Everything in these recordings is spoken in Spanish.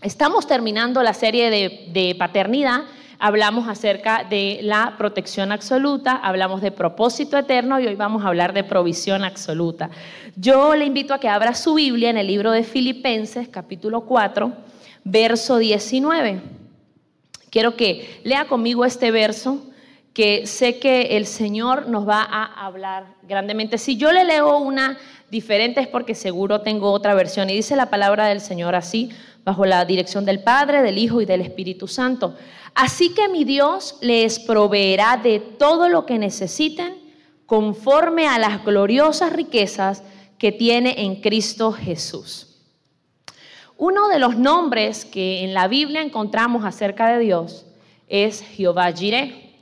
Estamos terminando la serie de, paternidad. Hablamos acerca de la protección absoluta, hablamos de propósito eterno y hoy vamos a hablar de provisión absoluta. Yo le invito a que abra su Biblia en el libro de Filipenses, capítulo 4, verso 19. Quiero que lea conmigo este verso que sé que el Señor nos va a hablar grandemente. Si yo le leo una diferente es porque seguro tengo otra versión y dice la palabra del Señor así, bajo la dirección del Padre, del Hijo y del Espíritu Santo. Así que mi Dios les proveerá de todo lo que necesiten conforme a las gloriosas riquezas que tiene en Cristo Jesús. Uno de los nombres que en la Biblia encontramos acerca de Dios es Jehová Jireh.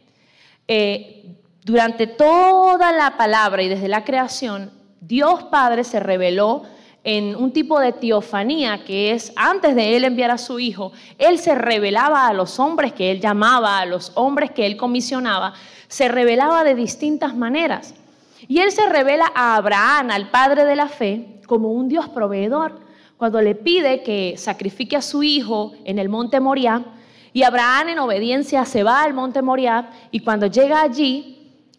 Eh, durante toda la palabra y desde la creación, Dios Padre se reveló en un tipo de teofanía que es antes de él enviar a su hijo, él se revelaba a los hombres que él llamaba, a los hombres que él comisionaba, se revelaba de distintas maneras. Y él se revela a Abraham, al padre de la fe, como un Dios proveedor, cuando le pide que sacrifique a su hijo en el monte Moriah, y Abraham en obediencia se va al monte Moriah, y cuando llega allí,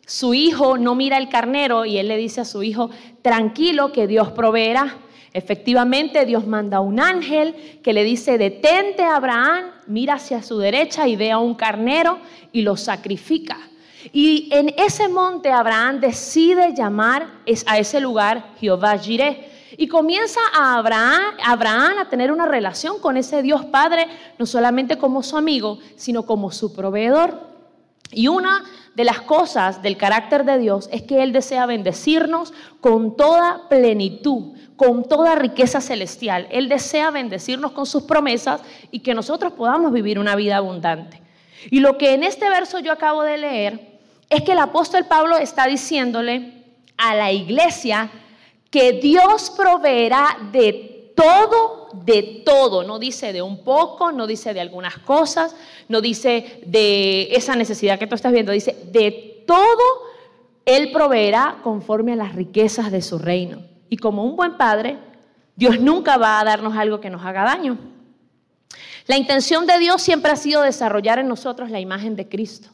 su hijo no mira el carnero y él le dice a su hijo, tranquilo que Dios proveerá. Efectivamente, Dios manda un ángel que le dice, detente Abraham, mira hacia su derecha y ve a un carnero y lo sacrifica. Y en ese monte Abraham decide llamar a ese lugar Jehová Jireh. Y comienza a Abraham, Abraham a tener una relación con ese Dios Padre, no solamente como su amigo, sino como su proveedor. Y una de las cosas del carácter de Dios es que Él desea bendecirnos con toda plenitud, con toda riqueza celestial. Él desea bendecirnos con sus promesas y que nosotros podamos vivir una vida abundante. Y lo que en este verso yo acabo de leer es que el apóstol Pablo está diciéndole a la iglesia que Dios proveerá de todo, de todo. No dice de un poco, no dice de algunas cosas, no dice de esa necesidad que tú estás viendo, dice de todo, Él proveerá conforme a las riquezas de su reino. Y como un buen padre, Dios nunca va a darnos algo que nos haga daño. La intención de Dios siempre ha sido desarrollar en nosotros la imagen de Cristo.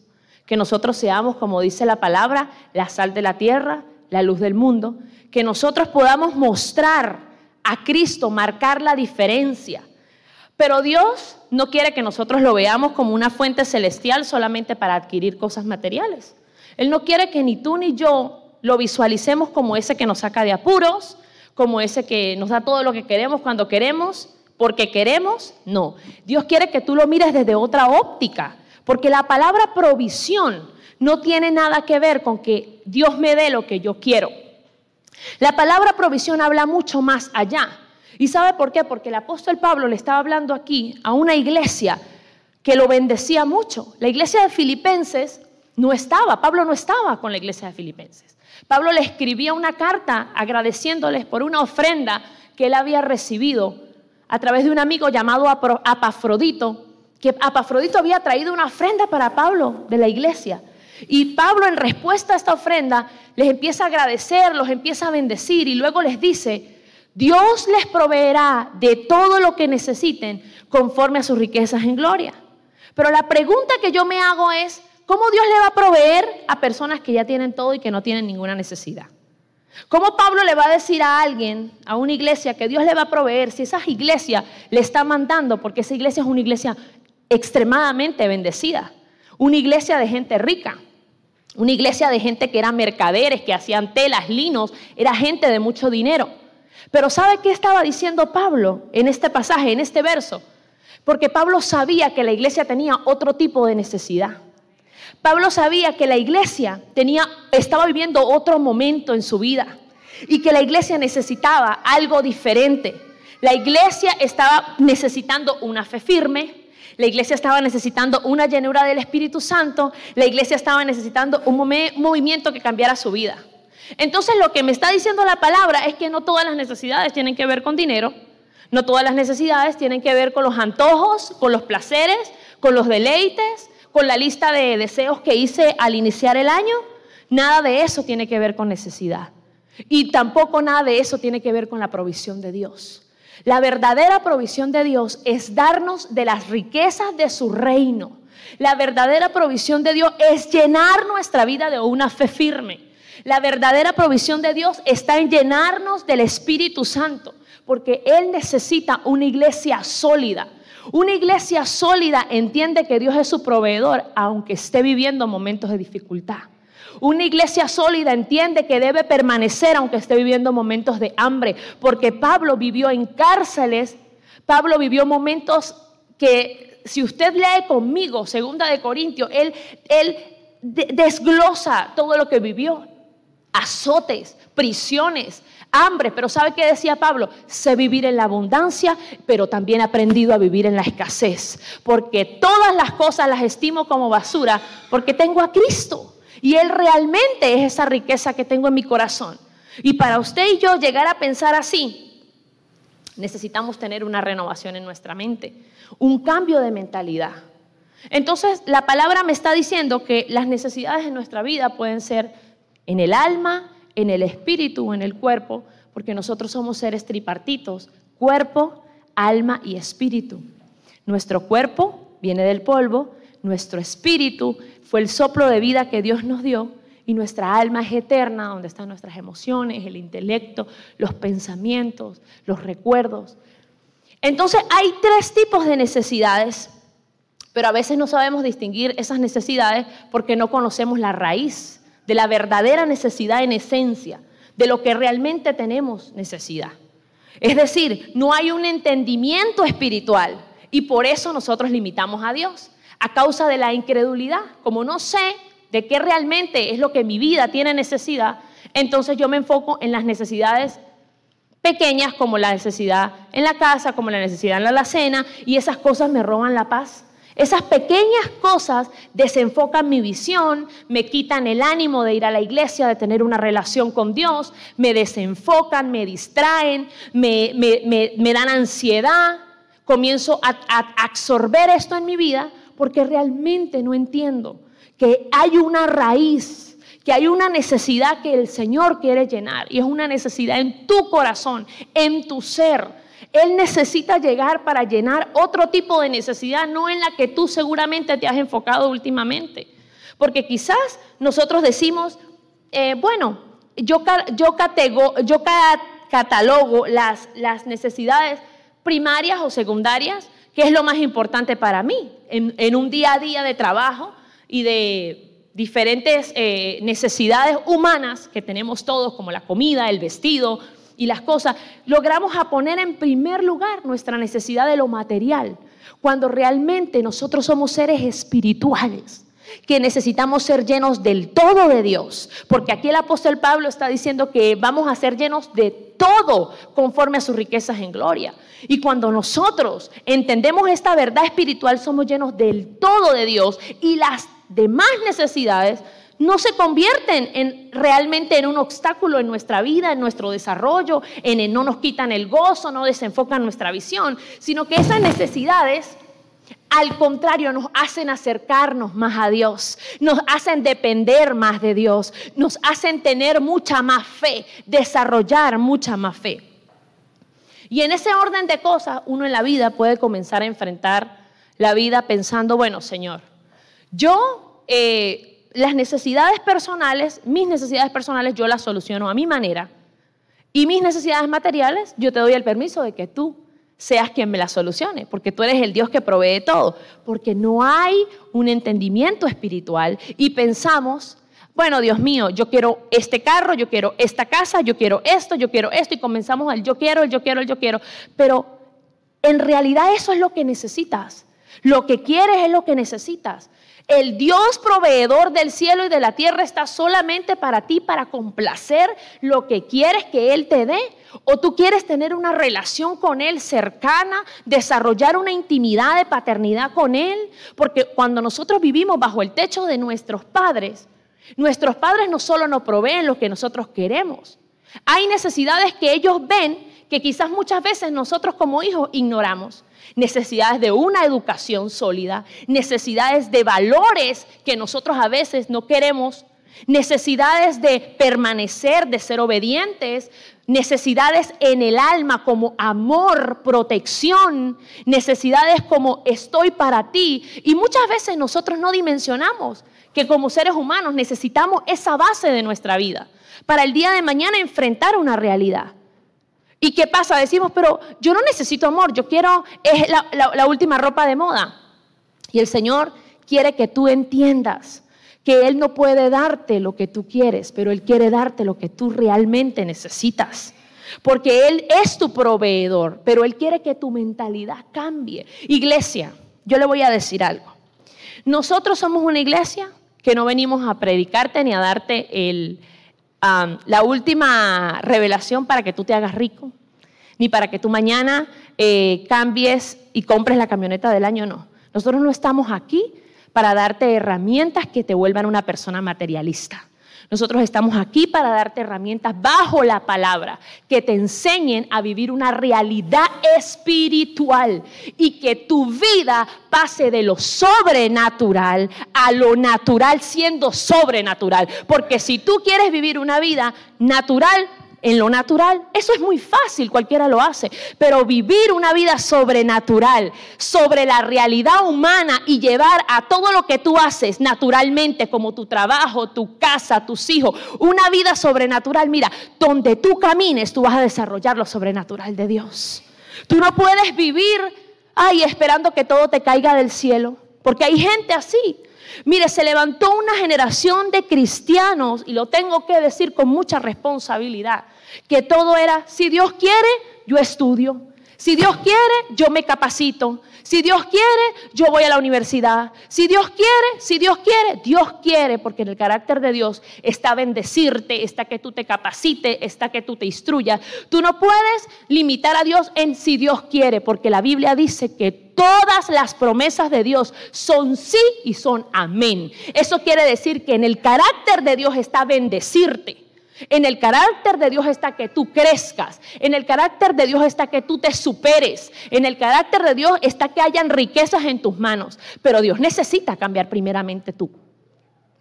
Que nosotros seamos, como dice la palabra, la sal de la tierra, la luz del mundo. Que nosotros podamos mostrar a Cristo, marcar la diferencia. Pero Dios no quiere que nosotros lo veamos como una fuente celestial solamente para adquirir cosas materiales. Él no quiere que ni tú ni yo lo visualicemos como ese que nos saca de apuros, como ese que nos da todo lo que queremos cuando queremos, porque queremos, no. Dios quiere que tú lo mires desde otra óptica, porque la palabra provisión no tiene nada que ver con que Dios me dé lo que yo quiero. La palabra provisión habla mucho más allá. ¿Y sabe por qué? Porque el apóstol Pablo le estaba hablando aquí a una iglesia que lo bendecía mucho. La iglesia de Filipenses no estaba, Pablo no estaba con la iglesia de Filipenses. Pablo le escribía una carta agradeciéndoles por una ofrenda que él había recibido a través de un amigo llamado Apafrodito, que Apafrodito había traído una ofrenda para Pablo de la iglesia. Y Pablo en respuesta a esta ofrenda les empieza a agradecer, los empieza a bendecir y luego les dice, Dios les proveerá de todo lo que necesiten conforme a sus riquezas en gloria. Pero la pregunta que yo me hago es, ¿Cómo Dios le va a proveer a personas que ya tienen todo y que no tienen ninguna necesidad? ¿Cómo Pablo le va a decir a alguien, a una iglesia, que Dios le va a proveer si esa iglesia le está mandando? Porque esa iglesia es una iglesia extremadamente bendecida, una iglesia de gente rica, una iglesia de gente que eran mercaderes, que hacían telas, linos, era gente de mucho dinero. Pero ¿sabe qué estaba diciendo Pablo en este pasaje, en este verso? Porque Pablo sabía que la iglesia tenía otro tipo de necesidad. Pablo sabía que la iglesia tenía, estaba viviendo otro momento en su vida y que la iglesia necesitaba algo diferente. La iglesia estaba necesitando una fe firme, la iglesia estaba necesitando una llenura del Espíritu Santo, la iglesia estaba necesitando un movimiento que cambiara su vida. Entonces lo que me está diciendo la palabra es que no todas las necesidades tienen que ver con dinero, no todas las necesidades tienen que ver con los antojos, con los placeres, con los deleites, con la lista de deseos que hice al iniciar el año, nada de eso tiene que ver con necesidad. Y tampoco nada de eso tiene que ver con la provisión de Dios. La verdadera provisión de Dios es darnos de las riquezas de su reino. La verdadera provisión de Dios es llenar nuestra vida de una fe firme. La verdadera provisión de Dios está en llenarnos del Espíritu Santo, porque Él necesita una iglesia sólida. Una iglesia sólida entiende que Dios es su proveedor, aunque esté viviendo momentos de dificultad. Una iglesia sólida entiende que debe permanecer aunque esté viviendo momentos de hambre, porque Pablo vivió en cárceles, Pablo vivió momentos que si usted lee conmigo, segunda de Corintios, él, él desglosa todo lo que vivió. Azotes, prisiones, hambre. Pero ¿sabe qué decía Pablo? Sé vivir en la abundancia, pero también he aprendido a vivir en la escasez. Porque todas las cosas las estimo como basura, porque tengo a Cristo. Y Él realmente es esa riqueza que tengo en mi corazón. Y para usted y yo llegar a pensar así, necesitamos tener una renovación en nuestra mente, un cambio de mentalidad. Entonces, la palabra me está diciendo que las necesidades de nuestra vida pueden ser en el alma, en el espíritu, en el cuerpo, porque nosotros somos seres tripartitos, cuerpo, alma y espíritu. Nuestro cuerpo viene del polvo, nuestro espíritu fue el soplo de vida que Dios nos dio y nuestra alma es eterna, donde están nuestras emociones, el intelecto, los pensamientos, los recuerdos. Entonces hay tres tipos de necesidades, pero a veces no sabemos distinguir esas necesidades porque no conocemos la raíz de la verdadera necesidad en esencia, de lo que realmente tenemos necesidad. Es decir, no hay un entendimiento espiritual y por eso nosotros limitamos a Dios a causa de la incredulidad. Como no sé de qué realmente es lo que mi vida tiene necesidad, entonces yo me enfoco en las necesidades pequeñas como la necesidad en la casa, como la necesidad en la alacena, y esas cosas me roban la paz. Esas pequeñas cosas desenfocan mi visión, me quitan el ánimo de ir a la iglesia, de tener una relación con Dios, me desenfocan, me distraen, me, me, dan ansiedad, comienzo a absorber esto en mi vida porque realmente no entiendo que hay una raíz, que hay una necesidad que el Señor quiere llenar y es una necesidad en tu corazón, en tu ser. Él necesita llegar para llenar otro tipo de necesidad, no en la que tú seguramente te has enfocado últimamente. Porque quizás nosotros decimos, eh, bueno, yo, yo, yo catalogo las, las necesidades primarias o secundarias ¿Qué es lo más importante para mí en, un día a día de trabajo y de diferentes eh, necesidades humanas que tenemos todos, como la comida, el vestido y las cosas? Logramos a poner en primer lugar nuestra necesidad de lo material, cuando realmente nosotros somos seres espirituales que necesitamos ser llenos del todo de Dios, porque aquí el apóstol Pablo está diciendo que vamos a ser llenos de todo conforme a sus riquezas en gloria. Y cuando nosotros entendemos esta verdad espiritual, somos llenos del todo de Dios y las demás necesidades no se convierten en, realmente en un obstáculo en nuestra vida, en nuestro desarrollo, en no nos quitan el gozo, no desenfocan nuestra visión, sino que esas necesidades al contrario, nos hacen acercarnos más a Dios, nos hacen depender más de Dios, nos hacen tener mucha más fe, desarrollar mucha más fe. Y en ese orden de cosas, uno en la vida puede comenzar a enfrentar la vida pensando, bueno, Señor, yo eh, las necesidades personales, mis necesidades personales, yo las soluciono a mi manera. Y mis necesidades materiales, yo te doy el permiso de que tú seas quien me la solucione, porque tú eres el Dios que provee todo, porque no hay un entendimiento espiritual y pensamos, bueno, Dios mío, yo quiero este carro, yo quiero esta casa, yo quiero esto, yo quiero esto, y comenzamos el yo quiero, el yo quiero, el yo quiero, pero en realidad eso es lo que necesitas. Lo que quieres es lo que necesitas. El Dios proveedor del cielo y de la tierra está solamente para ti, para complacer lo que quieres que Él te dé. O tú quieres tener una relación con Él cercana, desarrollar una intimidad de paternidad con Él. Porque cuando nosotros vivimos bajo el techo de nuestros padres, nuestros padres no solo nos proveen lo que nosotros queremos. Hay necesidades que ellos ven que quizás muchas veces nosotros como hijos ignoramos necesidades de una educación sólida, necesidades de valores que nosotros a veces no queremos necesidades de permanecer, de ser obedientes, necesidades en el alma como amor, protección, necesidades como estoy para ti. Y muchas veces nosotros no dimensionamos que como seres humanos necesitamos esa base de nuestra vida para el día de mañana enfrentar una realidad. ¿Y qué pasa? Decimos, pero yo no necesito amor, yo quiero es la, última ropa de moda. Y el Señor quiere que tú entiendas que Él no puede darte lo que tú quieres, pero Él quiere darte lo que tú realmente necesitas. Porque Él es tu proveedor, pero Él quiere que tu mentalidad cambie. Iglesia, yo le voy a decir algo. Nosotros somos una iglesia que no venimos a predicarte ni a darte el, la última revelación para que tú te hagas rico, ni para que tú mañana eh, cambies y compres la camioneta del año, no. Nosotros no estamos aquí para darte herramientas que te vuelvan una persona materialista. Nosotros estamos aquí para darte herramientas bajo la palabra que te enseñen a vivir una realidad espiritual y que tu vida pase de lo sobrenatural a lo natural siendo sobrenatural. Porque si tú quieres vivir una vida natural, en lo natural, eso es muy fácil, cualquiera lo hace, pero vivir una vida sobrenatural, sobre la realidad humana y llevar a todo lo que tú haces naturalmente, como tu trabajo, tu casa, tus hijos, una vida sobrenatural, mira, donde tú camines, tú vas a desarrollar lo sobrenatural de Dios. Tú no puedes vivir, ay, esperando que todo te caiga del cielo, porque hay gente así. Mire, se levantó una generación de cristianos, y lo tengo que decir con mucha responsabilidad, que todo era, si Dios quiere, yo estudio. Si Dios quiere, yo me capacito. Si Dios quiere, yo voy a la universidad. Si Dios quiere, si Dios quiere, Dios quiere, porque en el carácter de Dios está bendecirte, está que tú te capacites, está que tú te instruyas. Tú no puedes limitar a Dios en si Dios quiere, porque la Biblia dice que todas las promesas de Dios son sí y son amén. Eso quiere decir que en el carácter de Dios está bendecirte. En el carácter de Dios está que tú crezcas. En el carácter de Dios está que tú te superes. En el carácter de Dios está que hayan riquezas en tus manos. Pero Dios necesita cambiar primeramente tu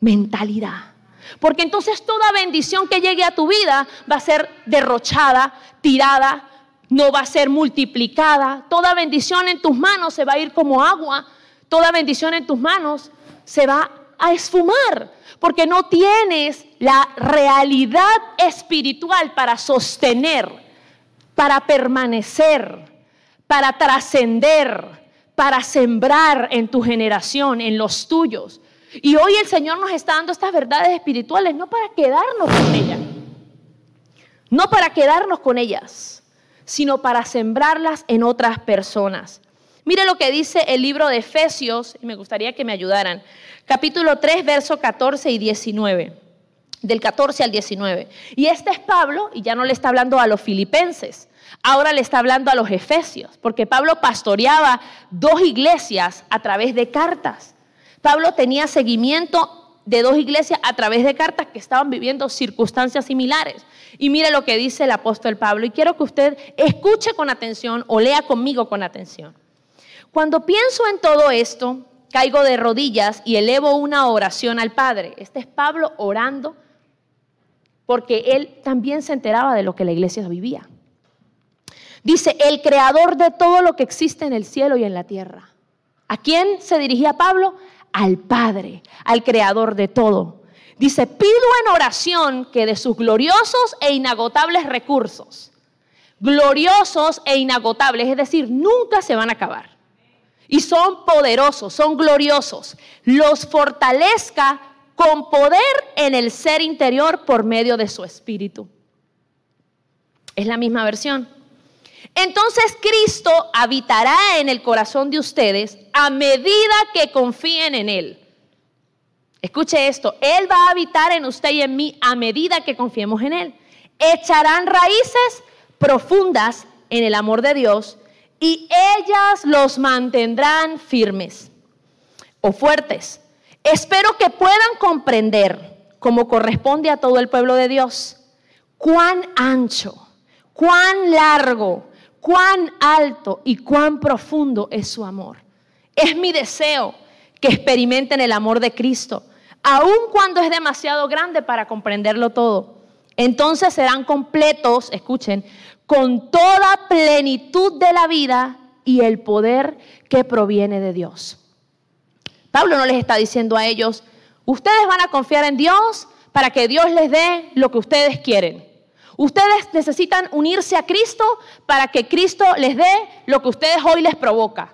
mentalidad. Porque entonces toda bendición que llegue a tu vida va a ser derrochada, tirada, no va a ser multiplicada. Toda bendición en tus manos se va a ir como agua. Toda bendición en tus manos se va a esfumar porque no tienes la realidad espiritual para sostener, para permanecer, para trascender, para sembrar en tu generación, en los tuyos. Y hoy el Señor nos está dando estas verdades espirituales no para quedarnos con ellas, no para quedarnos con ellas, sino para sembrarlas en otras personas. Mire lo que dice el libro de Efesios, y me gustaría que me ayudaran capítulo 3, verso 14 y 19, del 14 al 19. Y este es Pablo, y ya no le está hablando a los filipenses, ahora le está hablando a los efesios, porque Pablo pastoreaba dos iglesias a través de cartas. Pablo tenía seguimiento de dos iglesias a través de cartas que estaban viviendo circunstancias similares. Y mire lo que dice el apóstol Pablo, y quiero que usted escuche con atención o lea conmigo con atención. Cuando pienso en todo esto, caigo de rodillas y elevo una oración al Padre. Este es Pablo orando porque él también se enteraba de lo que la iglesia vivía. Dice, el creador de todo lo que existe en el cielo y en la tierra. ¿A quién se dirigía Pablo? Al Padre, al creador de todo. Dice, pido en oración que de sus gloriosos e inagotables recursos, gloriosos e inagotables, es decir, nunca se van a acabar y son poderosos, son gloriosos, los fortalezca con poder en el ser interior por medio de su espíritu. Es la misma versión. Entonces Cristo habitará en el corazón de ustedes a medida que confíen en Él. Escuche esto, Él va a habitar en usted y en mí a medida que confiemos en Él. Echarán raíces profundas en el amor de Dios y ellas los mantendrán firmes o fuertes. Espero que puedan comprender, como corresponde a todo el pueblo de Dios, cuán ancho, cuán largo, cuán alto y cuán profundo es su amor. Es mi deseo que experimenten el amor de Cristo aun cuando es demasiado grande para comprenderlo todo. Entonces serán completos, escuchen, con toda plenitud de la vida y el poder que proviene de Dios. Pablo no les está diciendo a ellos, ustedes van a confiar en Dios para que Dios les dé lo que ustedes quieren. Ustedes necesitan unirse a Cristo para que Cristo les dé lo que ustedes hoy les provoca.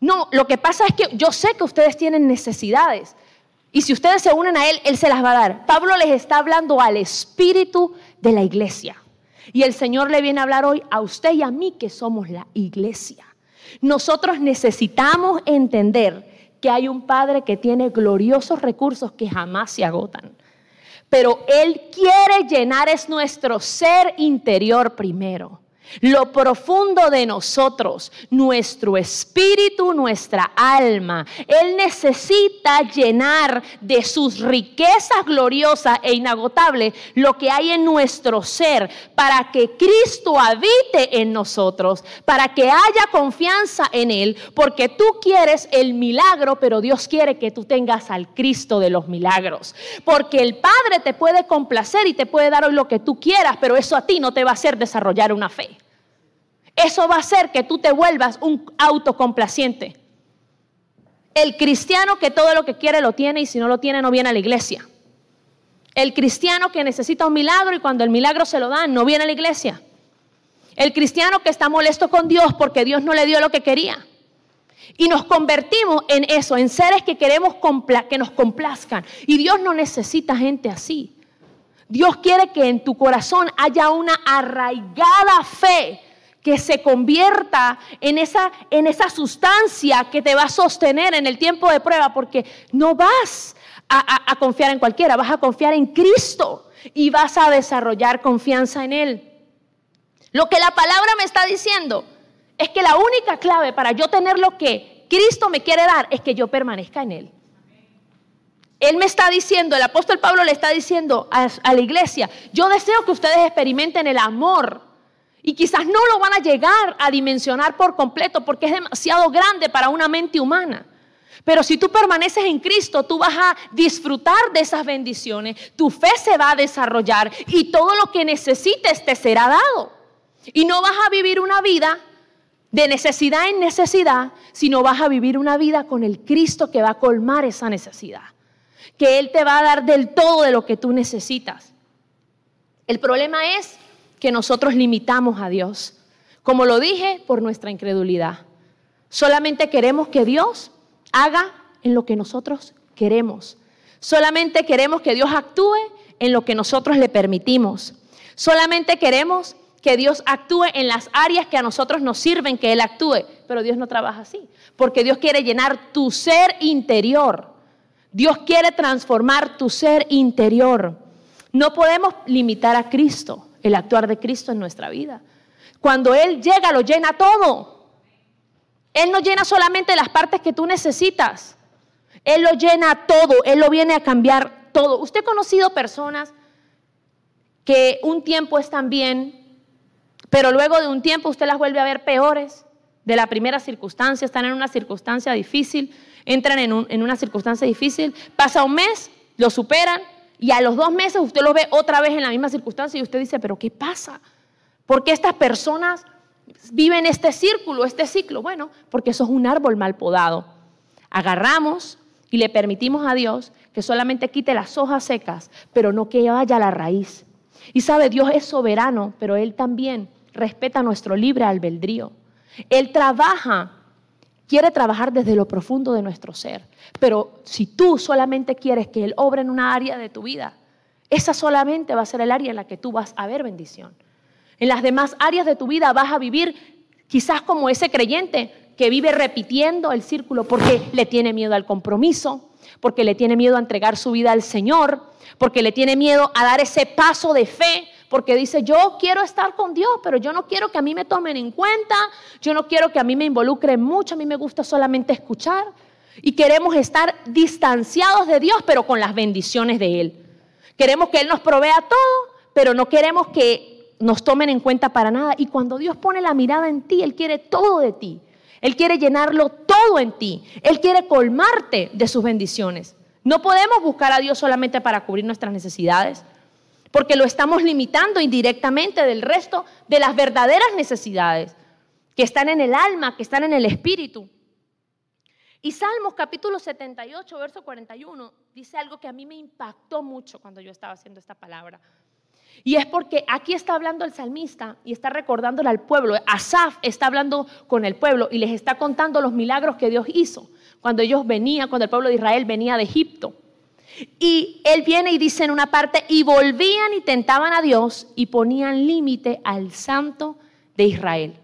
No, lo que pasa es que yo sé que ustedes tienen necesidades. Y si ustedes se unen a Él, Él se las va a dar. Pablo les está hablando al espíritu de la iglesia. Y el Señor le viene a hablar hoy a usted y a mí que somos la iglesia. Nosotros necesitamos entender que hay un Padre que tiene gloriosos recursos que jamás se agotan. Pero Él quiere llenar es nuestro ser interior primero lo profundo de nosotros, nuestro espíritu, nuestra alma. Él necesita llenar de sus riquezas gloriosas e inagotables lo que hay en nuestro ser para que Cristo habite en nosotros, para que haya confianza en Él, porque tú quieres el milagro, pero Dios quiere que tú tengas al Cristo de los milagros. Porque el Padre te puede complacer y te puede dar hoy lo que tú quieras, pero eso a ti no te va a hacer desarrollar una fe. Eso va a hacer que tú te vuelvas un autocomplaciente. El cristiano que todo lo que quiere lo tiene y si no lo tiene no viene a la iglesia. El cristiano que necesita un milagro y cuando el milagro se lo dan no viene a la iglesia. El cristiano que está molesto con Dios porque Dios no le dio lo que quería. Y nos convertimos en eso, en seres que queremos que nos complazcan. Y Dios no necesita gente así. Dios quiere que en tu corazón haya una arraigada fe que se convierta en esa, en esa sustancia que te va a sostener en el tiempo de prueba, porque no vas a, confiar en cualquiera, vas a confiar en Cristo y vas a desarrollar confianza en Él. Lo que la palabra me está diciendo es que la única clave para yo tener lo que Cristo me quiere dar es que yo permanezca en Él. Él me está diciendo, el apóstol Pablo le está diciendo a la iglesia, yo deseo que ustedes experimenten el amor y quizás no lo van a llegar a dimensionar por completo porque es demasiado grande para una mente humana. Pero si tú permaneces en Cristo, tú vas a disfrutar de esas bendiciones, tu fe se va a desarrollar y todo lo que necesites te será dado. Y no vas a vivir una vida de necesidad en necesidad, sino vas a vivir una vida con el Cristo que va a colmar esa necesidad, que Él te va a dar del todo de lo que tú necesitas. El problema es que nosotros limitamos a Dios. Como lo dije, por nuestra incredulidad. Solamente queremos que Dios haga en lo que nosotros queremos. Solamente queremos que Dios actúe en lo que nosotros le permitimos. Solamente queremos que Dios actúe en las áreas que a nosotros nos sirven que Él actúe. Pero Dios no trabaja así, porque Dios quiere llenar tu ser interior. Dios quiere transformar tu ser interior. No podemos limitar a Cristo el actuar de Cristo en nuestra vida. Cuando Él llega, lo llena todo. Él no llena solamente las partes que tú necesitas. Él lo llena todo. Él lo viene a cambiar todo. Usted ha conocido personas que un tiempo están bien, pero luego de un tiempo usted las vuelve a ver peores de la primera circunstancia, están en una circunstancia difícil, entran en, una circunstancia difícil, pasa un mes, lo superan y a los dos meses usted lo ve otra vez en la misma circunstancia y usted dice, pero ¿qué pasa? ¿Por qué estas personas viven este círculo, este ciclo? Bueno, porque eso es un árbol mal podado. Agarramos y le permitimos a Dios que solamente quite las hojas secas, pero no que vaya la raíz. Y sabe, Dios es soberano, pero Él también respeta nuestro libre albedrío. Él trabaja quiere trabajar desde lo profundo de nuestro ser. Pero si tú solamente quieres que Él obre en una área de tu vida, esa solamente va a ser el área en la que tú vas a ver bendición. En las demás áreas de tu vida vas a vivir quizás como ese creyente que vive repitiendo el círculo porque le tiene miedo al compromiso, porque le tiene miedo a entregar su vida al Señor, porque le tiene miedo a dar ese paso de fe, porque dice, yo quiero estar con Dios, pero yo no quiero que a mí me tomen en cuenta, yo no quiero que a mí me involucren mucho, a mí me gusta solamente escuchar. Y queremos estar distanciados de Dios, pero con las bendiciones de Él. Queremos que Él nos provea todo, pero no queremos que nos tomen en cuenta para nada. Y cuando Dios pone la mirada en ti, Él quiere todo de ti. Él quiere llenarlo todo en ti. Él quiere colmarte de sus bendiciones. No podemos buscar a Dios solamente para cubrir nuestras necesidades, porque lo estamos limitando indirectamente del resto de las verdaderas necesidades que están en el alma, que están en el espíritu. Y Salmos capítulo 78, verso 41, dice algo que a mí me impactó mucho cuando yo estaba haciendo esta palabra. Y es porque aquí está hablando el salmista y está recordándole al pueblo. Asaf está hablando con el pueblo y les está contando los milagros que Dios hizo cuando ellos venían, cuando el pueblo de Israel venía de Egipto. Y él viene y dice en una parte, y volvían y tentaban a Dios y ponían límite al santo de Israel.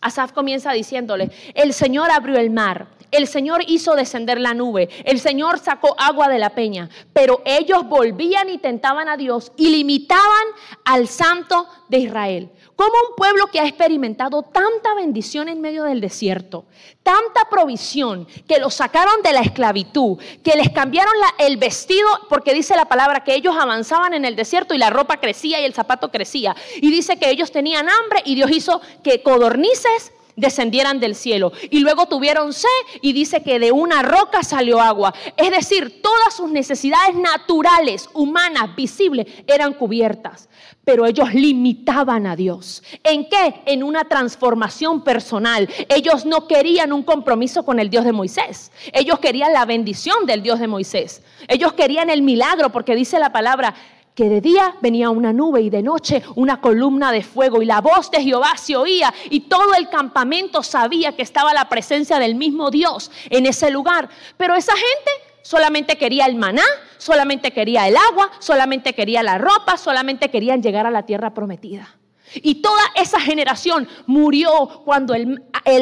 Asaf comienza diciéndole, el Señor abrió el mar, el Señor hizo descender la nube, el Señor sacó agua de la peña, pero ellos volvían y tentaban a Dios y limitaban al santo de Israel. Como un pueblo que ha experimentado tanta bendición en medio del desierto, tanta provisión, que los sacaron de la esclavitud, que les cambiaron el vestido, porque dice la palabra que ellos avanzaban en el desierto y la ropa crecía y el zapato crecía. Y dice que ellos tenían hambre y Dios hizo que codornices descendieran del cielo. Y luego tuvieron sed y dice que de una roca salió agua. Es decir, todas sus necesidades naturales, humanas, visibles, eran cubiertas. Pero ellos limitaban a Dios. ¿En qué? En una transformación personal. Ellos no querían un compromiso con el Dios de Moisés. Ellos querían la bendición del Dios de Moisés. Ellos querían el milagro porque dice la palabra, que de día venía una nube y de noche una columna de fuego y la voz de Jehová se oía y todo el campamento sabía que estaba la presencia del mismo Dios en ese lugar. Pero esa gente solamente quería el maná, solamente quería el agua, solamente quería la ropa, solamente querían llegar a la tierra prometida. Y toda esa generación murió cuando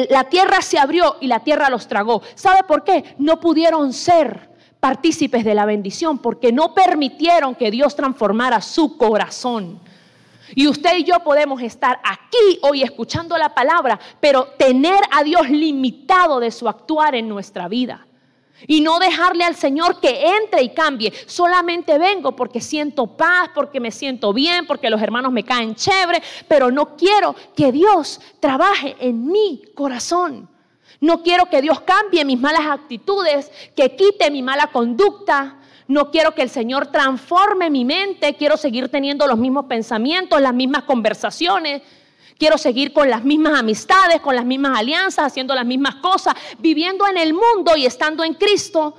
la tierra se abrió y la tierra los tragó. ¿Sabe por qué? No pudieron ser partícipes de la bendición porque no permitieron que Dios transformara su corazón. Y usted y yo podemos estar aquí hoy escuchando la palabra, pero tener a Dios limitado de su actuar en nuestra vida. Y no dejarle al Señor que entre y cambie. Solamente vengo porque siento paz, porque me siento bien, porque los hermanos me caen chévere, pero no quiero que Dios trabaje en mi corazón. No quiero que Dios cambie mis malas actitudes, que quite mi mala conducta. No quiero que el Señor transforme mi mente. Quiero seguir teniendo los mismos pensamientos, las mismas conversaciones. Quiero seguir con las mismas amistades, con las mismas alianzas, haciendo las mismas cosas, viviendo en el mundo y estando en Cristo.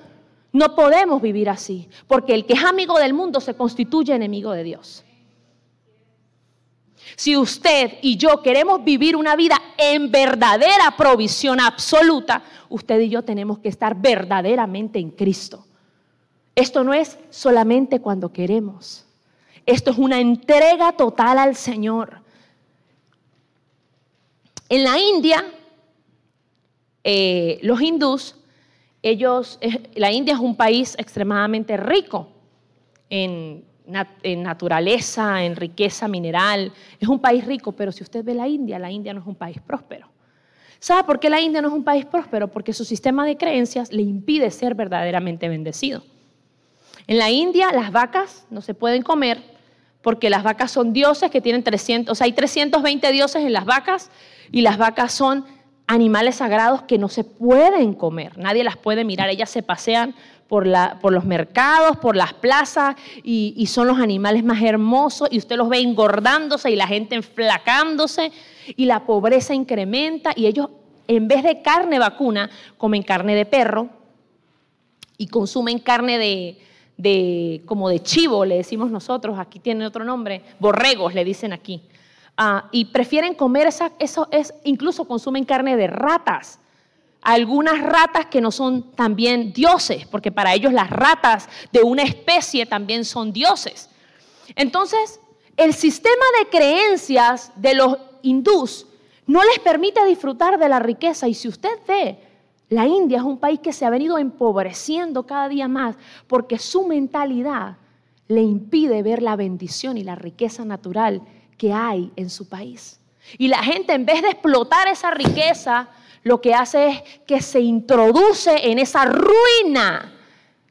No podemos vivir así, porque el que es amigo del mundo se constituye enemigo de Dios. Si usted y yo queremos vivir una vida en verdadera provisión absoluta, usted y yo tenemos que estar verdaderamente en Cristo. Esto no es solamente cuando queremos. Esto es una entrega total al Señor. En la India, eh, los hindús, ellos, la India es un país extremadamente rico en en naturaleza, en riqueza mineral. Es un país rico, pero si usted ve la India, la India no es un país próspero. ¿Sabe por qué la India no es un país próspero? Porque su sistema de creencias le impide ser verdaderamente bendecido. En la India las vacas no se pueden comer porque las vacas son dioses que tienen 300, o sea, hay 320 dioses en las vacas y las vacas son animales sagrados que no se pueden comer, nadie las puede mirar, ellas se pasean por, la, por los mercados, por las plazas, y, son los animales más hermosos, y usted los ve engordándose y la gente enflacándose, y la pobreza incrementa, y ellos en vez de carne vacuna, comen carne de perro y consumen carne de, como de chivo, le decimos nosotros, aquí tiene otro nombre, borregos le dicen aquí. Ah, y prefieren comer esa, eso es, incluso consumen carne de ratas algunas ratas que no son también dioses, porque para ellos las ratas de una especie también son dioses. Entonces, el sistema de creencias de los hindús no les permite disfrutar de la riqueza. Y si usted ve, la India es un país que se ha venido empobreciendo cada día más porque su mentalidad le impide ver la bendición y la riqueza natural que hay en su país. Y la gente, en vez de explotar esa riqueza, lo que hace es que se introduce en esa ruina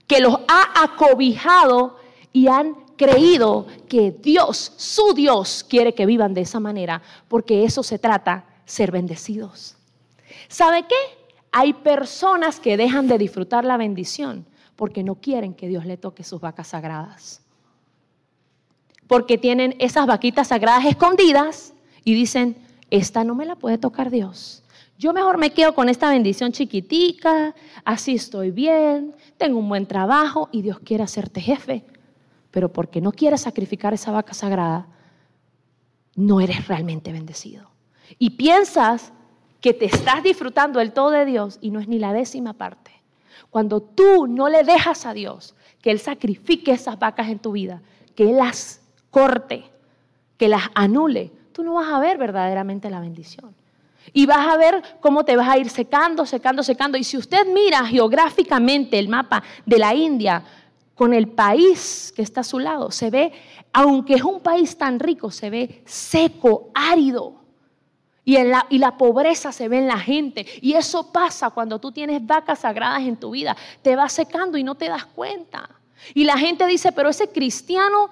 que los ha acobijado y han creído que Dios, su Dios, quiere que vivan de esa manera, porque eso se trata, ser bendecidos. ¿Sabe qué? Hay personas que dejan de disfrutar la bendición porque no quieren que Dios le toque sus vacas sagradas. Porque tienen esas vaquitas sagradas escondidas y dicen, esta no me la puede tocar Dios. Yo mejor me quedo con esta bendición chiquitica, así estoy bien, tengo un buen trabajo y Dios quiere hacerte jefe. Pero porque no quieres sacrificar esa vaca sagrada, no eres realmente bendecido. Y piensas que te estás disfrutando el todo de Dios y no es ni la décima parte. Cuando tú no le dejas a Dios que Él sacrifique esas vacas en tu vida, que Él las corte, que las anule, tú no vas a ver verdaderamente la bendición. Y vas a ver cómo te vas a ir secando, secando, secando. Y si usted mira geográficamente el mapa de la India con el país que está a su lado, se ve, aunque es un país tan rico, se ve seco, árido. Y, la, y la pobreza se ve en la gente. Y eso pasa cuando tú tienes vacas sagradas en tu vida. Te vas secando y no te das cuenta. Y la gente dice, pero ese cristiano,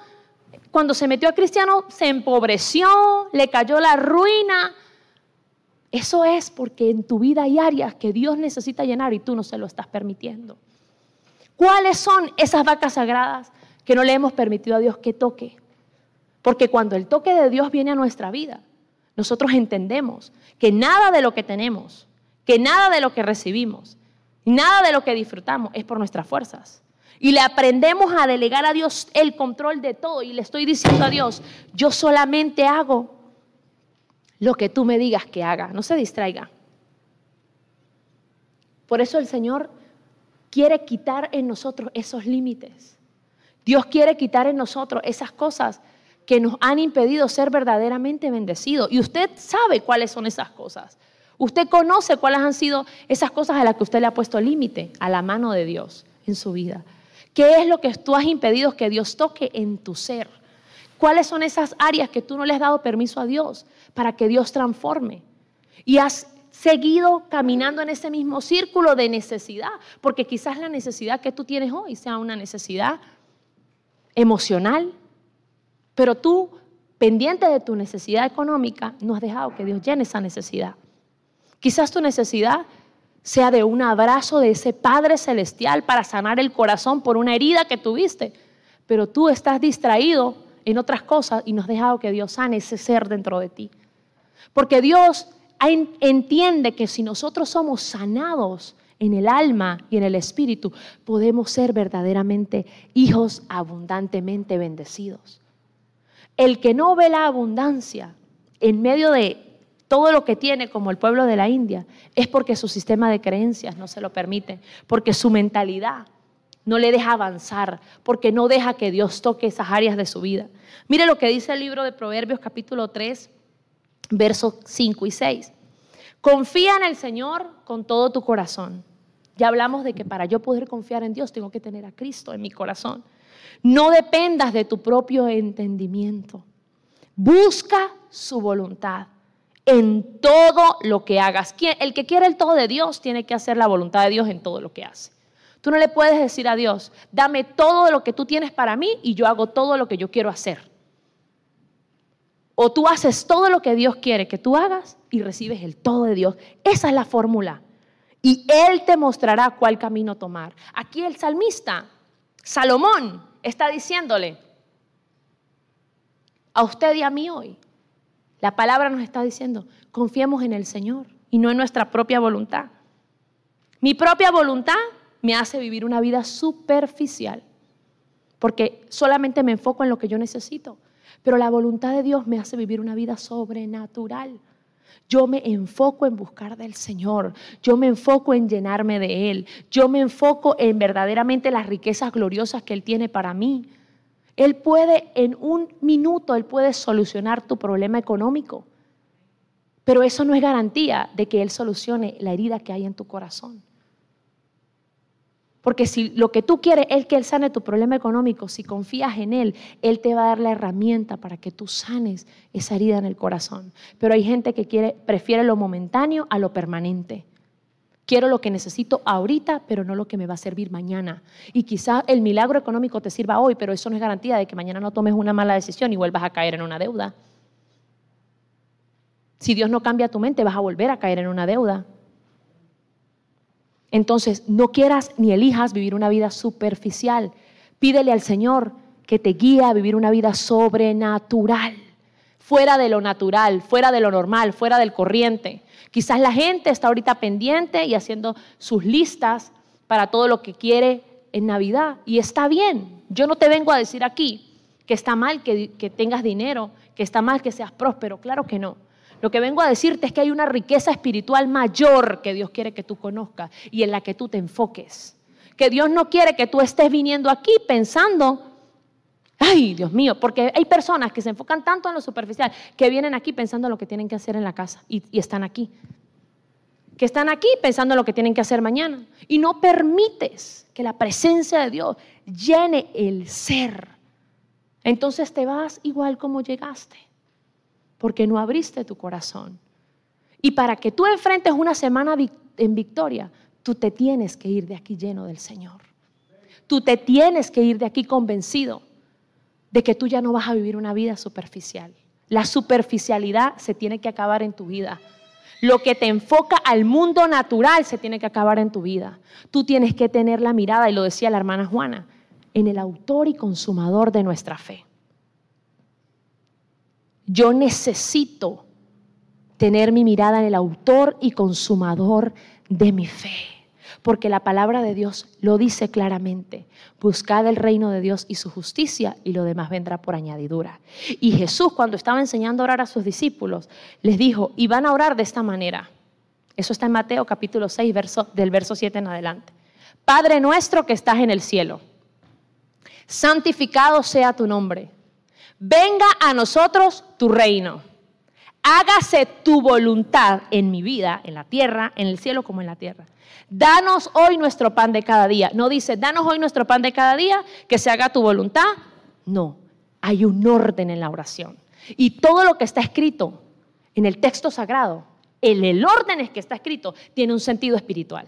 cuando se metió a cristiano, se empobreció, le cayó la ruina. Eso es porque en tu vida hay áreas que Dios necesita llenar y tú no se lo estás permitiendo. ¿Cuáles son esas vacas sagradas que no le hemos permitido a Dios que toque? Porque cuando el toque de Dios viene a nuestra vida, nosotros entendemos que nada de lo que tenemos, que nada de lo que recibimos, nada de lo que disfrutamos es por nuestras fuerzas. Y le aprendemos a delegar a Dios el control de todo. Y le estoy diciendo a Dios, yo solamente hago lo que tú me digas que haga. No se distraiga. Por eso el Señor quiere quitar en nosotros esos límites. Dios quiere quitar en nosotros esas cosas que nos han impedido ser verdaderamente bendecidos. Y usted sabe cuáles son esas cosas. Usted conoce cuáles han sido esas cosas a las que usted le ha puesto límite a la mano de Dios en su vida. ¿Qué es lo que tú has impedido que Dios toque en tu ser? ¿Cuáles son esas áreas que tú no le has dado permiso a Dios para que Dios transforme? Y has seguido caminando en ese mismo círculo de necesidad, porque quizás la necesidad que tú tienes hoy sea una necesidad emocional, pero tú, pendiente de tu necesidad económica, no has dejado que Dios llene esa necesidad. Quizás tu necesidad sea de un abrazo de ese Padre Celestial para sanar el corazón por una herida que tuviste, pero tú estás distraído en otras cosas y no has dejado que Dios sane ese ser dentro de ti. Porque Dios entiende que si nosotros somos sanados en el alma y en el espíritu, podemos ser verdaderamente hijos abundantemente bendecidos. El que no ve la abundancia en medio de todo lo que tiene como el pueblo de la India es porque su sistema de creencias no se lo permite, porque su mentalidad no le deja avanzar, porque no deja que Dios toque esas áreas de su vida. Mire lo que dice el libro de Proverbios capítulo 3, versos 5 y 6. Confía en el Señor con todo tu corazón. Ya hablamos de que para yo poder confiar en Dios tengo que tener a Cristo en mi corazón. No dependas de tu propio entendimiento. Busca su voluntad en todo lo que hagas. El que quiere el todo de Dios tiene que hacer la voluntad de Dios en todo lo que hace. Tú no le puedes decir a Dios, dame todo lo que tú tienes para mí y yo hago todo lo que yo quiero hacer. O tú haces todo lo que Dios quiere que tú hagas y recibes el todo de Dios. Esa es la fórmula. Y Él te mostrará cuál camino tomar. Aquí el salmista, Salomón, está diciéndole a usted y a mí hoy. La palabra nos está diciendo, confiemos en el Señor y no en nuestra propia voluntad. Mi propia voluntad me hace vivir una vida superficial, porque solamente me enfoco en lo que yo necesito, pero la voluntad de Dios me hace vivir una vida sobrenatural. Yo me enfoco en buscar del Señor, yo me enfoco en llenarme de Él, yo me enfoco en verdaderamente las riquezas gloriosas que Él tiene para mí. Él puede, en un minuto, Él puede solucionar tu problema económico, pero eso no es garantía de que Él solucione la herida que hay en tu corazón. Porque si lo que tú quieres es que Él sane tu problema económico, si confías en Él, Él te va a dar la herramienta para que tú sanes esa herida en el corazón. Pero hay gente que quiere, prefiere lo momentáneo a lo permanente. Quiero lo que necesito ahorita, pero no lo que me va a servir mañana. Y quizá el milagro económico te sirva hoy, pero eso no es garantía de que mañana no tomes una mala decisión y vuelvas a caer en una deuda. Si Dios no cambia tu mente, vas a volver a caer en una deuda. Entonces, no quieras ni elijas vivir una vida superficial. Pídele al Señor que te guíe a vivir una vida sobrenatural, fuera de lo natural, fuera de lo normal, fuera del corriente. Quizás la gente está ahorita pendiente y haciendo sus listas para todo lo que quiere en Navidad. Y está bien. Yo no te vengo a decir aquí que está mal que, que tengas dinero, que está mal que seas próspero. Claro que no. Lo que vengo a decirte es que hay una riqueza espiritual mayor que Dios quiere que tú conozcas y en la que tú te enfoques. Que Dios no quiere que tú estés viniendo aquí pensando, ay, Dios mío, porque hay personas que se enfocan tanto en lo superficial que vienen aquí pensando en lo que tienen que hacer en la casa y, y están aquí. Que están aquí pensando en lo que tienen que hacer mañana. Y no permites que la presencia de Dios llene el ser. Entonces te vas igual como llegaste porque no abriste tu corazón. Y para que tú enfrentes una semana en victoria, tú te tienes que ir de aquí lleno del Señor. Tú te tienes que ir de aquí convencido de que tú ya no vas a vivir una vida superficial. La superficialidad se tiene que acabar en tu vida. Lo que te enfoca al mundo natural se tiene que acabar en tu vida. Tú tienes que tener la mirada, y lo decía la hermana Juana, en el autor y consumador de nuestra fe. Yo necesito tener mi mirada en el autor y consumador de mi fe. Porque la palabra de Dios lo dice claramente. Buscad el reino de Dios y su justicia y lo demás vendrá por añadidura. Y Jesús cuando estaba enseñando a orar a sus discípulos, les dijo, y van a orar de esta manera. Eso está en Mateo capítulo 6, verso, del verso 7 en adelante. Padre nuestro que estás en el cielo, santificado sea tu nombre venga a nosotros tu reino. Hágase tu voluntad en mi vida, en la tierra, en el cielo como en la tierra. Danos hoy nuestro pan de cada día. No dice, danos hoy nuestro pan de cada día, que se haga tu voluntad. No, hay un orden en la oración. Y todo lo que está escrito en el texto sagrado, en el orden es que está escrito, tiene un sentido espiritual.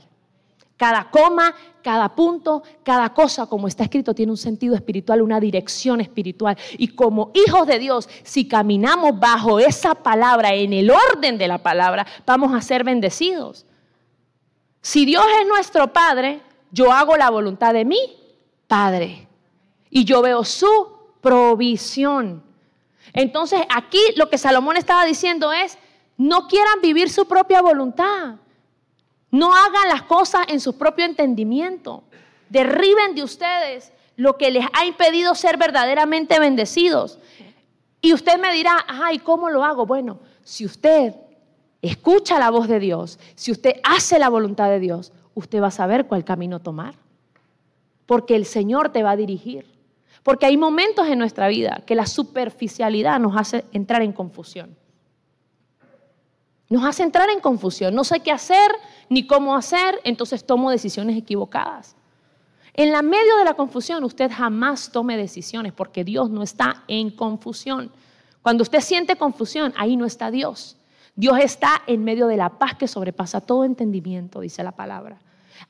Cada coma, cada punto, cada cosa, como está escrito, tiene un sentido espiritual, una dirección espiritual. Y como hijos de Dios, si caminamos bajo esa palabra, en el orden de la palabra, vamos a ser bendecidos. Si Dios es nuestro Padre, yo hago la voluntad de mi Padre. Y yo veo su provisión. Entonces aquí lo que Salomón estaba diciendo es, no quieran vivir su propia voluntad. No hagan las cosas en su propio entendimiento. Derriben de ustedes lo que les ha impedido ser verdaderamente bendecidos. Y usted me dirá, ay, ¿cómo lo hago? Bueno, si usted escucha la voz de Dios, si usted hace la voluntad de Dios, usted va a saber cuál camino tomar. Porque el Señor te va a dirigir. Porque hay momentos en nuestra vida que la superficialidad nos hace entrar en confusión. Nos hace entrar en confusión. No sé qué hacer, ni cómo hacer, entonces tomo decisiones equivocadas. En la medio de la confusión, usted jamás tome decisiones porque Dios no está en confusión. Cuando usted siente confusión, ahí no está Dios. Dios está en medio de la paz que sobrepasa todo entendimiento, dice la palabra.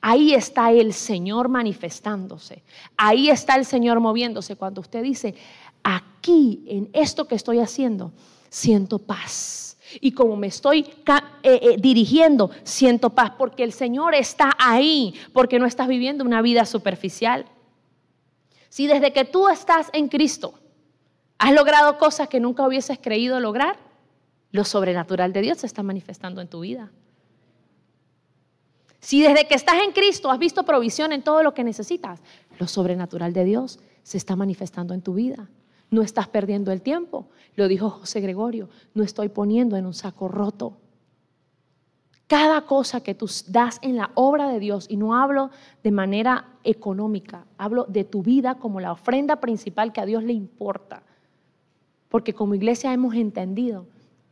Ahí está el Señor manifestándose. Ahí está el Señor moviéndose. Cuando usted dice, aquí, en esto que estoy haciendo, siento paz y como me estoy eh, eh, dirigiendo, siento paz porque el Señor está ahí, porque no estás viviendo una vida superficial. Si desde que tú estás en Cristo has logrado cosas que nunca hubieses creído lograr, lo sobrenatural de Dios se está manifestando en tu vida. Si desde que estás en Cristo has visto provisión en todo lo que necesitas, lo sobrenatural de Dios se está manifestando en tu vida no estás perdiendo el tiempo. Lo dijo José Gregorio, no estoy poniendo en un saco roto. Cada cosa que tú das en la obra de Dios, y no hablo de manera económica, hablo de tu vida como la ofrenda principal que a Dios le importa. Porque como iglesia hemos entendido,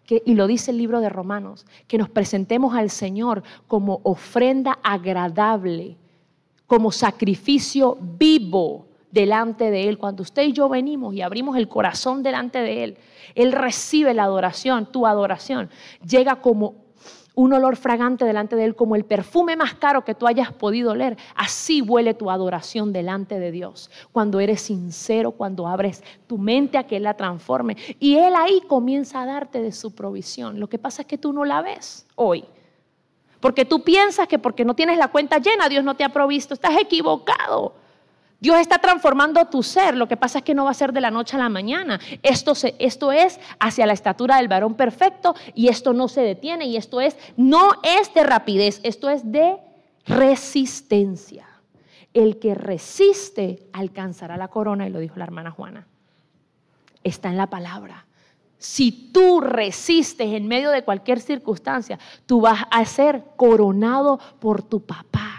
que, y lo dice el libro de Romanos, que nos presentemos al Señor como ofrenda agradable, como sacrificio vivo, delante de Él. Cuando usted y yo venimos y abrimos el corazón delante de Él, Él recibe la adoración, tu adoración. Llega como un olor fragante delante de Él, como el perfume más caro que tú hayas podido oler. Así huele tu adoración delante de Dios. Cuando eres sincero, cuando abres tu mente a que Él la transforme. Y Él ahí comienza a darte de su provisión. Lo que pasa es que tú no la ves hoy. Porque tú piensas que porque no tienes la cuenta llena, Dios no te ha provisto. Estás equivocado. Dios está transformando tu ser. Lo que pasa es que no va a ser de la noche a la mañana. Esto, esto es hacia la estatura del varón perfecto y esto no se detiene. Y esto es, no es de rapidez, esto es de resistencia. El que resiste alcanzará la corona, y lo dijo la hermana Juana. Está en la palabra. Si tú resistes en medio de cualquier circunstancia, tú vas a ser coronado por tu papá.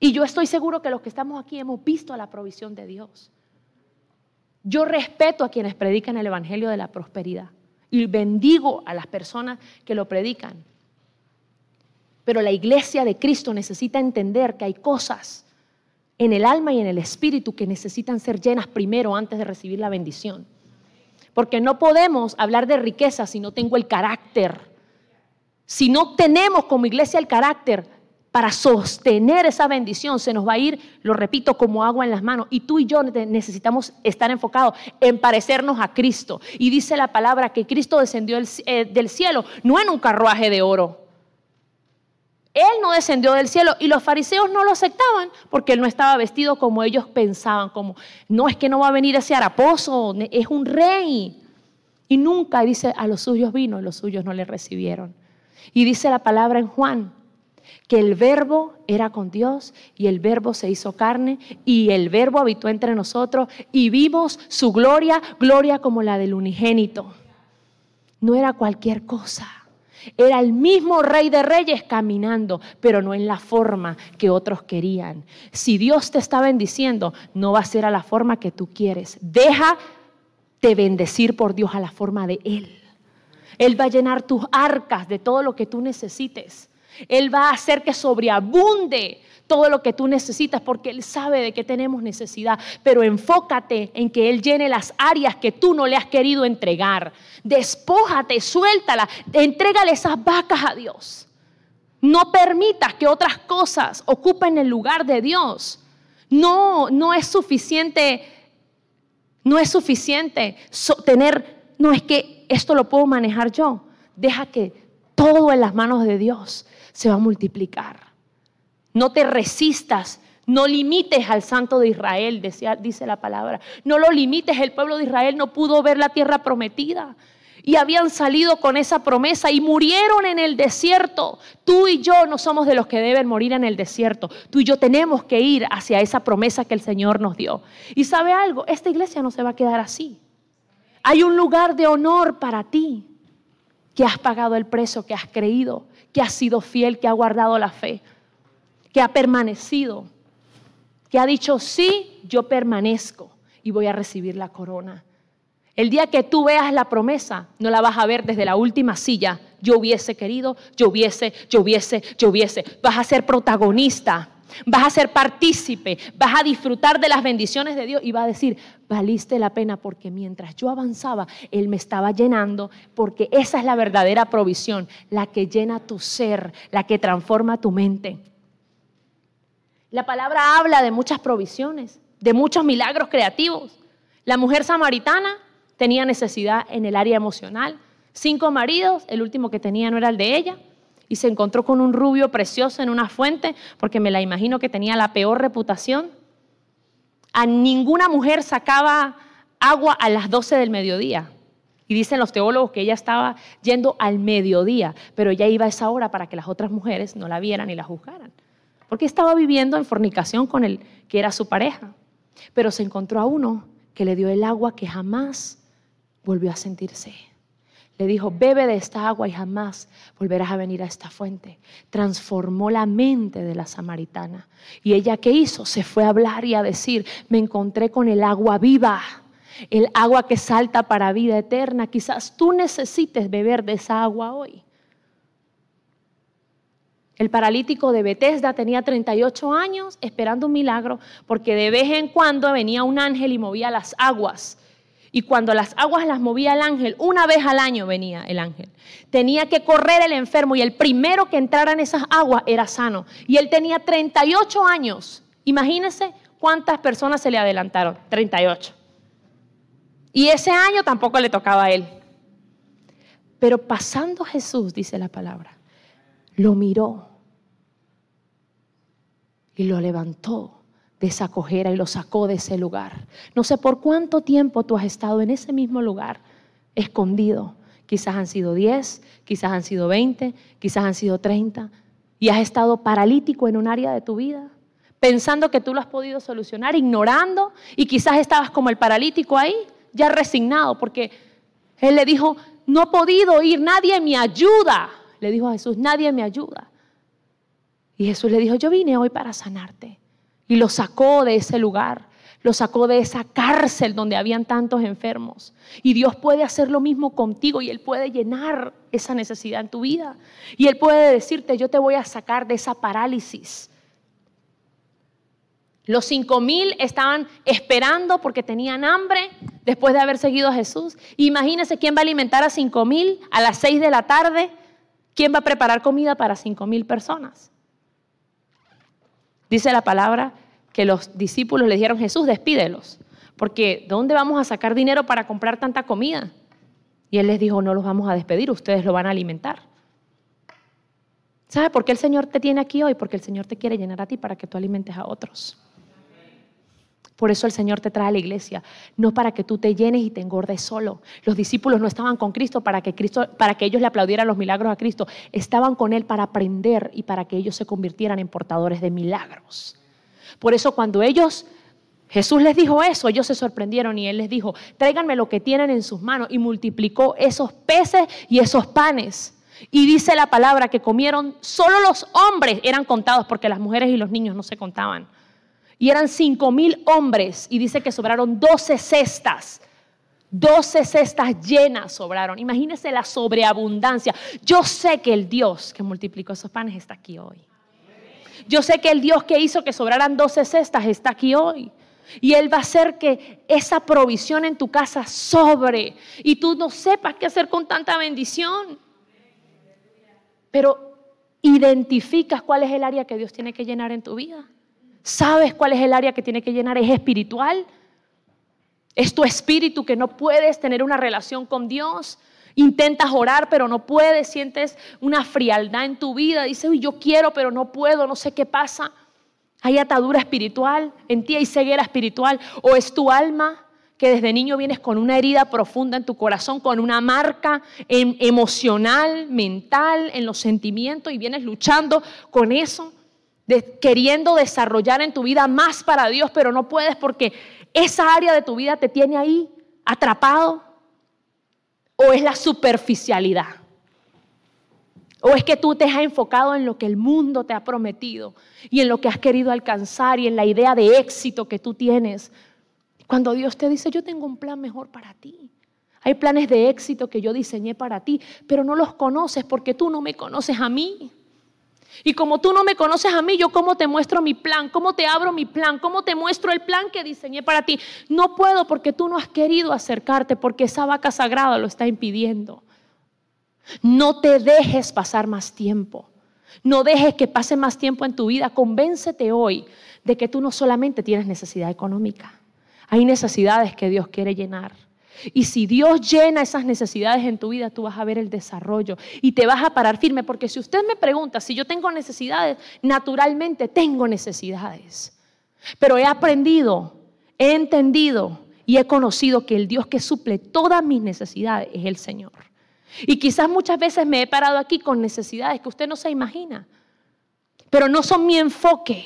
Y yo estoy seguro que los que estamos aquí hemos visto la provisión de Dios. Yo respeto a quienes predican el Evangelio de la prosperidad y bendigo a las personas que lo predican. Pero la iglesia de Cristo necesita entender que hay cosas en el alma y en el espíritu que necesitan ser llenas primero antes de recibir la bendición. Porque no podemos hablar de riqueza si no tengo el carácter. Si no tenemos como iglesia el carácter para sostener esa bendición, se nos va a ir, lo repito, como agua en las manos. Y tú y yo necesitamos estar enfocados en parecernos a Cristo. Y dice la palabra que Cristo descendió eh, del cielo, no en un carruaje de oro él no descendió del cielo y los fariseos no lo aceptaban porque él no estaba vestido como ellos pensaban, como, no es que no va a venir ese haraposo, es un rey. Y nunca dice, a los suyos vino y los suyos no le recibieron. Y dice la palabra en Juan, que el verbo era con Dios y el verbo se hizo carne y el verbo habitó entre nosotros y vimos su gloria, gloria como la del unigénito. No era cualquier cosa. Era el mismo rey de reyes caminando, pero no en la forma que otros querían. Si Dios te está bendiciendo, no va a ser a la forma que tú quieres. Deja de bendecir por Dios a la forma de Él. Él va a llenar tus arcas de todo lo que tú necesites. Él va a hacer que sobreabunde todo lo que tú necesitas porque Él sabe de qué tenemos necesidad. Pero enfócate en que Él llene las áreas que tú no le has querido entregar. Despójate, suéltala, entrégale esas vacas a Dios. No permitas que otras cosas ocupen el lugar de Dios. No, no es suficiente, no es suficiente tener, no es que esto lo puedo manejar yo. Deja que todo en las manos de Dios se va a multiplicar. No te resistas, no limites al santo de Israel, dice la palabra. No lo limites, el pueblo de Israel no pudo ver la tierra prometida. Y habían salido con esa promesa y murieron en el desierto. Tú y yo no somos de los que deben morir en el desierto. Tú y yo tenemos que ir hacia esa promesa que el Señor nos dio. Y sabe algo, esta iglesia no se va a quedar así. Hay un lugar de honor para ti, que has pagado el precio, que has creído, que has sido fiel, que has guardado la fe que ha permanecido, que ha dicho, sí, yo permanezco y voy a recibir la corona. El día que tú veas la promesa, no la vas a ver desde la última silla. Yo hubiese querido, yo hubiese, yo hubiese, yo hubiese. Vas a ser protagonista, vas a ser partícipe, vas a disfrutar de las bendiciones de Dios y vas a decir, valiste la pena porque mientras yo avanzaba, Él me estaba llenando, porque esa es la verdadera provisión, la que llena tu ser, la que transforma tu mente. La palabra habla de muchas provisiones, de muchos milagros creativos. La mujer samaritana tenía necesidad en el área emocional. Cinco maridos, el último que tenía no era el de ella, y se encontró con un rubio precioso en una fuente, porque me la imagino que tenía la peor reputación. A ninguna mujer sacaba agua a las 12 del mediodía. Y dicen los teólogos que ella estaba yendo al mediodía, pero ella iba a esa hora para que las otras mujeres no la vieran y la juzgaran porque estaba viviendo en fornicación con el que era su pareja. Pero se encontró a uno que le dio el agua que jamás volvió a sentirse. Le dijo, bebe de esta agua y jamás volverás a venir a esta fuente. Transformó la mente de la samaritana. ¿Y ella qué hizo? Se fue a hablar y a decir, me encontré con el agua viva, el agua que salta para vida eterna. Quizás tú necesites beber de esa agua hoy. El paralítico de Bethesda tenía 38 años esperando un milagro porque de vez en cuando venía un ángel y movía las aguas. Y cuando las aguas las movía el ángel, una vez al año venía el ángel. Tenía que correr el enfermo y el primero que entrara en esas aguas era sano. Y él tenía 38 años. Imagínense cuántas personas se le adelantaron. 38. Y ese año tampoco le tocaba a él. Pero pasando Jesús, dice la palabra, lo miró y lo levantó esa cojera y lo sacó de ese lugar. No sé por cuánto tiempo tú has estado en ese mismo lugar, escondido. Quizás han sido 10, quizás han sido 20, quizás han sido 30. Y has estado paralítico en un área de tu vida, pensando que tú lo has podido solucionar, ignorando, y quizás estabas como el paralítico ahí, ya resignado, porque él le dijo, no he podido ir, nadie me ayuda. Le dijo a Jesús, nadie me ayuda. Y Jesús le dijo, yo vine hoy para sanarte. Y lo sacó de ese lugar, lo sacó de esa cárcel donde habían tantos enfermos. Y Dios puede hacer lo mismo contigo y Él puede llenar esa necesidad en tu vida. Y Él puede decirte, yo te voy a sacar de esa parálisis. Los cinco mil estaban esperando porque tenían hambre después de haber seguido a Jesús. Imagínense quién va a alimentar a cinco mil a las seis de la tarde. ¿Quién va a preparar comida para cinco mil personas? Dice la palabra que los discípulos le dijeron, Jesús, despídelos, porque ¿dónde vamos a sacar dinero para comprar tanta comida? Y él les dijo, no los vamos a despedir, ustedes lo van a alimentar. ¿Sabe por qué el Señor te tiene aquí hoy? Porque el Señor te quiere llenar a ti para que tú alimentes a otros. Por eso el Señor te trae a la iglesia, no para que tú te llenes y te engordes solo. Los discípulos no estaban con Cristo para que, Cristo, para que ellos le aplaudieran los milagros a Cristo, estaban con Él para aprender y para que ellos se convirtieran en portadores de milagros. Por eso cuando ellos, Jesús les dijo eso, ellos se sorprendieron y Él les dijo, tráiganme lo que tienen en sus manos y multiplicó esos peces y esos panes. Y dice la palabra que comieron, solo los hombres eran contados porque las mujeres y los niños no se contaban. Y eran cinco mil hombres y dice que sobraron doce cestas. Doce cestas llenas sobraron. Imagínense la sobreabundancia. Yo sé que el Dios que multiplicó esos panes está aquí hoy. Yo sé que el Dios que hizo que sobraran doce cestas está aquí hoy. Y Él va a hacer que esa provisión en tu casa sobre y tú no sepas qué hacer con tanta bendición. Pero identificas cuál es el área que Dios tiene que llenar en tu vida. ¿Sabes cuál es el área que tiene que llenar? ¿Es espiritual? ¿Es tu espíritu que no puedes tener una relación con Dios? Intentas orar, pero no puedes, sientes una frialdad en tu vida, dices, yo quiero, pero no puedo, no sé qué pasa. Hay atadura espiritual, en ti hay ceguera espiritual, o es tu alma que desde niño vienes con una herida profunda en tu corazón, con una marca em, emocional, mental, en los sentimientos y vienes luchando con eso queriendo desarrollar en tu vida más para Dios, pero no puedes porque esa área de tu vida te tiene ahí atrapado. O es la superficialidad. O es que tú te has enfocado en lo que el mundo te ha prometido y en lo que has querido alcanzar y en la idea de éxito que tú tienes. Cuando Dios te dice, yo tengo un plan mejor para ti. Hay planes de éxito que yo diseñé para ti, pero no los conoces porque tú no me conoces a mí. Y como tú no me conoces a mí, yo cómo te muestro mi plan, cómo te abro mi plan, cómo te muestro el plan que diseñé para ti. No puedo porque tú no has querido acercarte, porque esa vaca sagrada lo está impidiendo. No te dejes pasar más tiempo. No dejes que pase más tiempo en tu vida. Convéncete hoy de que tú no solamente tienes necesidad económica. Hay necesidades que Dios quiere llenar. Y si Dios llena esas necesidades en tu vida, tú vas a ver el desarrollo y te vas a parar firme. Porque si usted me pregunta si yo tengo necesidades, naturalmente tengo necesidades. Pero he aprendido, he entendido y he conocido que el Dios que suple todas mis necesidades es el Señor. Y quizás muchas veces me he parado aquí con necesidades que usted no se imagina, pero no son mi enfoque.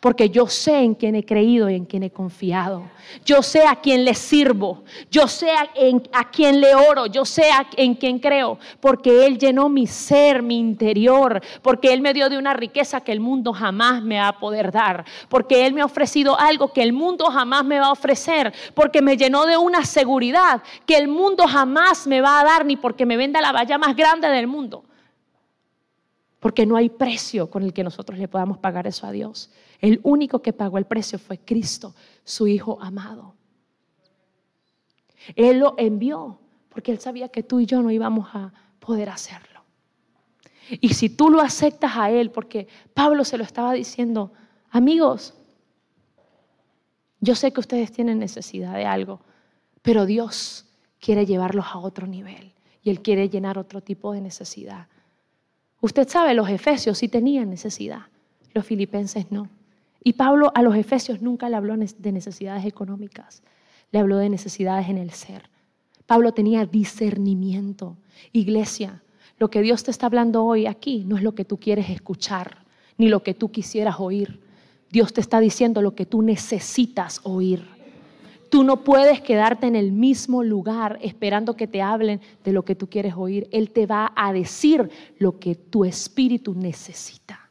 Porque yo sé en quién he creído y en quién he confiado. Yo sé a quién le sirvo. Yo sé a, a quién le oro. Yo sé en quién creo. Porque Él llenó mi ser, mi interior. Porque Él me dio de una riqueza que el mundo jamás me va a poder dar. Porque Él me ha ofrecido algo que el mundo jamás me va a ofrecer. Porque me llenó de una seguridad que el mundo jamás me va a dar. Ni porque me venda la valla más grande del mundo. Porque no hay precio con el que nosotros le podamos pagar eso a Dios. El único que pagó el precio fue Cristo, su Hijo amado. Él lo envió porque Él sabía que tú y yo no íbamos a poder hacerlo. Y si tú lo aceptas a Él, porque Pablo se lo estaba diciendo, amigos, yo sé que ustedes tienen necesidad de algo, pero Dios quiere llevarlos a otro nivel y Él quiere llenar otro tipo de necesidad. Usted sabe, los efesios sí tenían necesidad, los filipenses no. Y Pablo a los efesios nunca le habló de necesidades económicas, le habló de necesidades en el ser. Pablo tenía discernimiento. Iglesia, lo que Dios te está hablando hoy aquí no es lo que tú quieres escuchar, ni lo que tú quisieras oír. Dios te está diciendo lo que tú necesitas oír. Tú no puedes quedarte en el mismo lugar esperando que te hablen de lo que tú quieres oír. Él te va a decir lo que tu espíritu necesita.